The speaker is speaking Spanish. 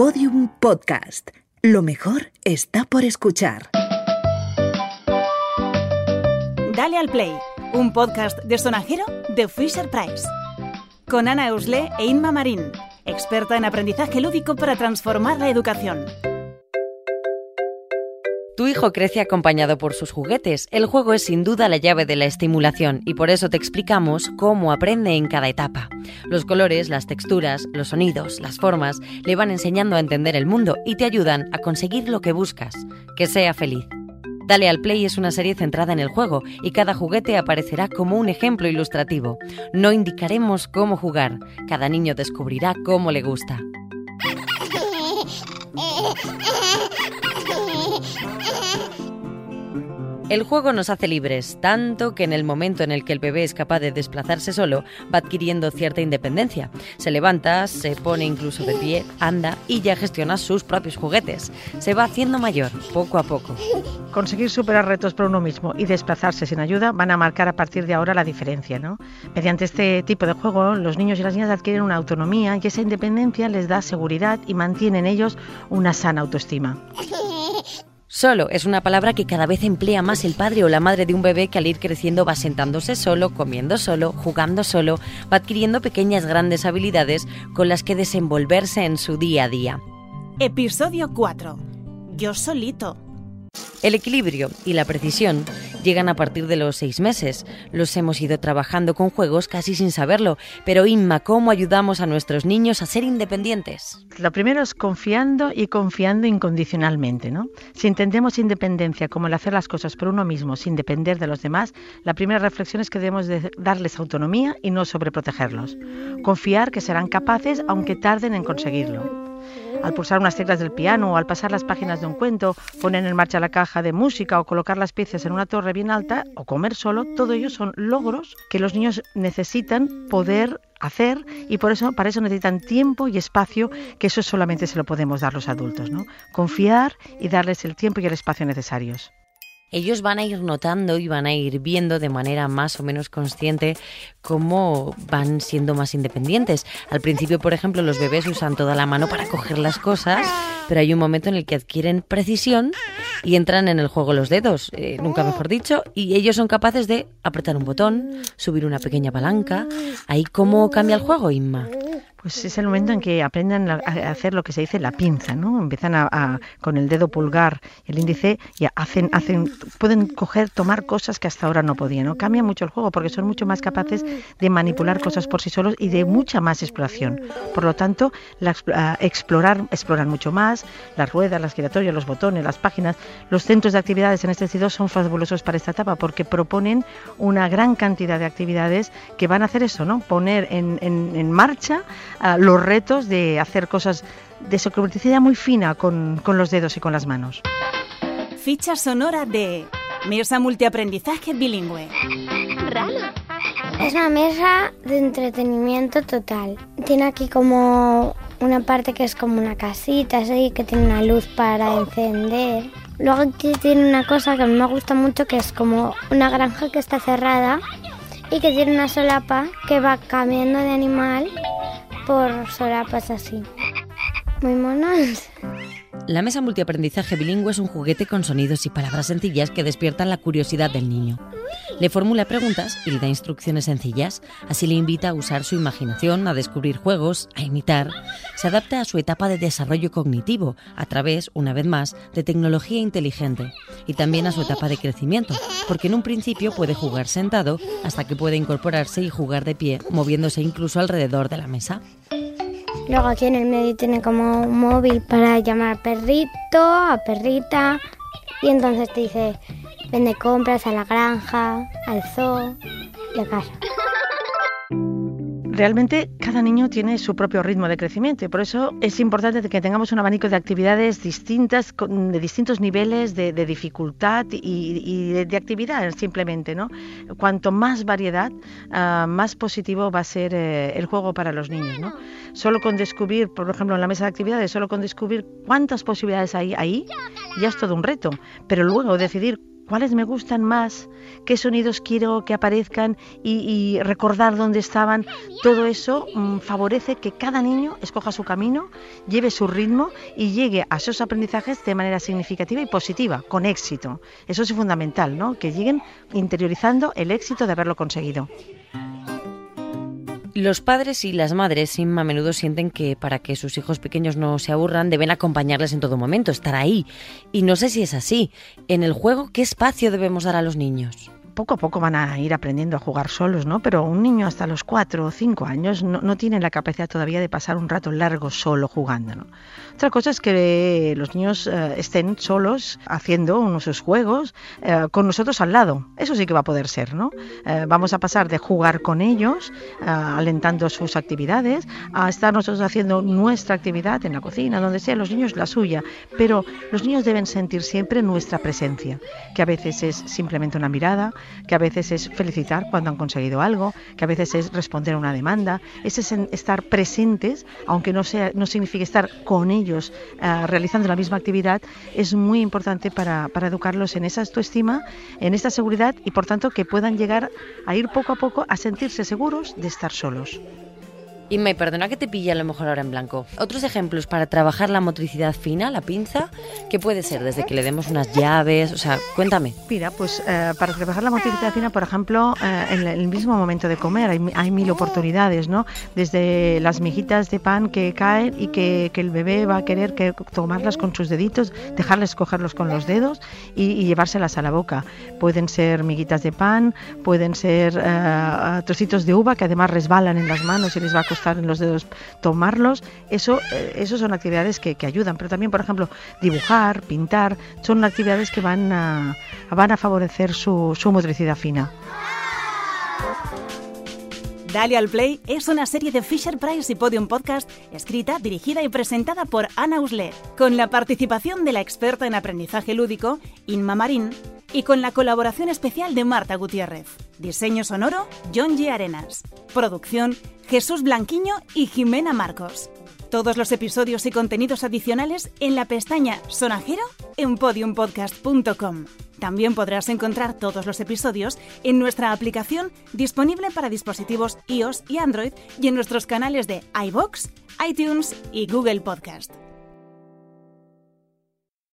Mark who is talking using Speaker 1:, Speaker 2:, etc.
Speaker 1: Podium Podcast. Lo mejor está por escuchar.
Speaker 2: Dale al Play, un podcast de sonajero de Fisher Price. Con Ana Eusle e Inma Marín, experta en aprendizaje lúdico para transformar la educación.
Speaker 3: Tu hijo crece acompañado por sus juguetes. El juego es sin duda la llave de la estimulación y por eso te explicamos cómo aprende en cada etapa. Los colores, las texturas, los sonidos, las formas le van enseñando a entender el mundo y te ayudan a conseguir lo que buscas, que sea feliz. Dale al Play es una serie centrada en el juego y cada juguete aparecerá como un ejemplo ilustrativo. No indicaremos cómo jugar, cada niño descubrirá cómo le gusta. El juego nos hace libres, tanto que en el momento en el que el bebé es capaz de desplazarse solo, va adquiriendo cierta independencia. Se levanta, se pone incluso de pie, anda y ya gestiona sus propios juguetes. Se va haciendo mayor, poco a poco.
Speaker 4: Conseguir superar retos por uno mismo y desplazarse sin ayuda van a marcar a partir de ahora la diferencia. ¿no? Mediante este tipo de juego, los niños y las niñas adquieren una autonomía y esa independencia les da seguridad y mantiene en ellos una sana autoestima.
Speaker 3: Solo es una palabra que cada vez emplea más el padre o la madre de un bebé que al ir creciendo va sentándose solo, comiendo solo, jugando solo, va adquiriendo pequeñas grandes habilidades con las que desenvolverse en su día a día.
Speaker 2: Episodio 4. Yo solito.
Speaker 3: El equilibrio y la precisión llegan a partir de los seis meses. Los hemos ido trabajando con juegos casi sin saberlo. Pero Inma, ¿cómo ayudamos a nuestros niños a ser independientes?
Speaker 4: Lo primero es confiando y confiando incondicionalmente. ¿no? Si entendemos independencia como el hacer las cosas por uno mismo sin depender de los demás, la primera reflexión es que debemos de darles autonomía y no sobreprotegerlos. Confiar que serán capaces aunque tarden en conseguirlo al pulsar unas teclas del piano o al pasar las páginas de un cuento, poner en marcha la caja de música o colocar las piezas en una torre bien alta o comer solo, todo ello son logros que los niños necesitan poder hacer y por eso para eso necesitan tiempo y espacio que eso solamente se lo podemos dar los adultos, ¿no? Confiar y darles el tiempo y el espacio necesarios
Speaker 3: ellos van a ir notando y van a ir viendo de manera más o menos consciente cómo van siendo más independientes. Al principio, por ejemplo, los bebés usan toda la mano para coger las cosas, pero hay un momento en el que adquieren precisión y entran en el juego los dedos, eh, nunca mejor dicho, y ellos son capaces de apretar un botón, subir una pequeña palanca. Ahí cómo cambia el juego, Inma.
Speaker 4: Pues es el momento en que aprenden a hacer lo que se dice la pinza, ¿no? Empiezan a, con el dedo pulgar el índice y hacen, hacen, pueden coger, tomar cosas que hasta ahora no podían, ¿no? Cambia mucho el juego porque son mucho más capaces de manipular cosas por sí solos y de mucha más exploración. Por lo tanto, la, explorar, exploran mucho más, las ruedas, las giratorias, los botones, las páginas, los centros de actividades en este sentido son fabulosos para esta etapa porque proponen una gran cantidad de actividades que van a hacer eso, ¿no? Poner en, en, en marcha los retos de hacer cosas de socomotricidad muy fina con, con los dedos y con las manos.
Speaker 2: Ficha sonora de Mesa Multiaprendizaje Bilingüe.
Speaker 5: Rana. Es una mesa de entretenimiento total. Tiene aquí como una parte que es como una casita, así, que tiene una luz para encender. Luego aquí tiene una cosa que a mí me gusta mucho, que es como una granja que está cerrada y que tiene una solapa que va cambiando de animal por solapas así. Muy monos.
Speaker 3: La mesa multiaprendizaje bilingüe es un juguete con sonidos y palabras sencillas que despiertan la curiosidad del niño. Le formula preguntas y le da instrucciones sencillas, así le invita a usar su imaginación, a descubrir juegos, a imitar. Se adapta a su etapa de desarrollo cognitivo, a través, una vez más, de tecnología inteligente, y también a su etapa de crecimiento, porque en un principio puede jugar sentado hasta que puede incorporarse y jugar de pie, moviéndose incluso alrededor de la mesa.
Speaker 5: Luego aquí en el medio tiene como un móvil para llamar a perrito, a perrita. Y entonces te dice, vende compras a la granja, al zoo y a casa
Speaker 4: realmente cada niño tiene su propio ritmo de crecimiento y por eso es importante que tengamos un abanico de actividades distintas, de distintos niveles de, dificultad y, de, actividad simplemente. ¿no? Cuanto más variedad, ah, más positivo va a ser eh, el juego para los niños. ¿no? Solo con descubrir, por ejemplo, en la mesa de actividades, solo con descubrir cuántas posibilidades hay ahí, ya es todo un reto. Pero luego decidir cuáles me gustan más, qué sonidos quiero que aparezcan y, recordar dónde estaban. Todo eso mm, favorece que cada niño escoja su camino, lleve su ritmo y llegue a esos aprendizajes de manera significativa y positiva, con éxito. Eso es fundamental, ¿no? Que lleguen interiorizando el éxito de haberlo conseguido.
Speaker 3: Los padres y las madres a menudo sienten que para que sus hijos pequeños no se aburran deben acompañarles en todo momento, estar ahí. Y no sé si es así. En el juego, ¿qué espacio debemos dar a los niños?
Speaker 4: Poco a poco van a ir aprendiendo a jugar solos, ¿no? Pero un niño hasta los cuatro o cinco años no, tiene la capacidad todavía de pasar un rato largo solo jugando, ¿no? Otra cosa es que los niños eh, estén solos haciendo unos sus juegos eh, con nosotros al lado. Eso sí que va a poder ser, ¿no? Eh, vamos a pasar de jugar con ellos, alentando sus actividades, a estar nosotros haciendo nuestra actividad en la cocina, donde sea, los niños la suya. Pero los niños deben sentir siempre nuestra presencia, que a veces es simplemente una mirada, que a veces es felicitar cuando han conseguido algo, que a veces es responder a una demanda, es estar presentes, aunque no, sea, no signifique estar con ellos eh, realizando la misma actividad, es muy importante para, para educarlos en esa autoestima, en esta seguridad y por tanto que puedan llegar a ir poco a poco a sentirse seguros de estar solos.
Speaker 3: Y me perdona que te pille a lo mejor ahora en blanco. Otros ejemplos para trabajar la motricidad fina, la pinza, ¿qué puede ser? Desde que le demos unas llaves, o sea, cuéntame.
Speaker 4: Mira, pues eh, para trabajar la motricidad fina, por ejemplo, eh, en el mismo momento de comer, hay, mil oportunidades, ¿no? Desde las mijitas de pan que caen y que, el bebé va a querer que, tomarlas con sus deditos, dejarles cogerlos con los dedos y, llevárselas a la boca. Pueden ser miguitas de pan, pueden ser eh, trocitos de uva que además resbalan en las manos y les va a costar en los dedos, tomarlos, eso, eh, eso son actividades que, ayudan. Pero también, por ejemplo, dibujar, pintar, son actividades que van a, van a favorecer su, su motricidad fina.
Speaker 2: Dale al Play es una serie de Fisher Price y Podium Podcast escrita, dirigida y presentada por Ana Usle, con la participación de la experta en aprendizaje lúdico, Inma Marín, y con la colaboración especial de Marta Gutiérrez. Diseño sonoro, John G. Arenas. Producción, Jesús Blanquiño y Jimena Marcos. Todos los episodios y contenidos adicionales en la pestaña Sonajero en podiumpodcast.com. También podrás encontrar todos los episodios en nuestra aplicación disponible para dispositivos iOS y Android y en nuestros canales de iBox, iTunes y Google Podcast.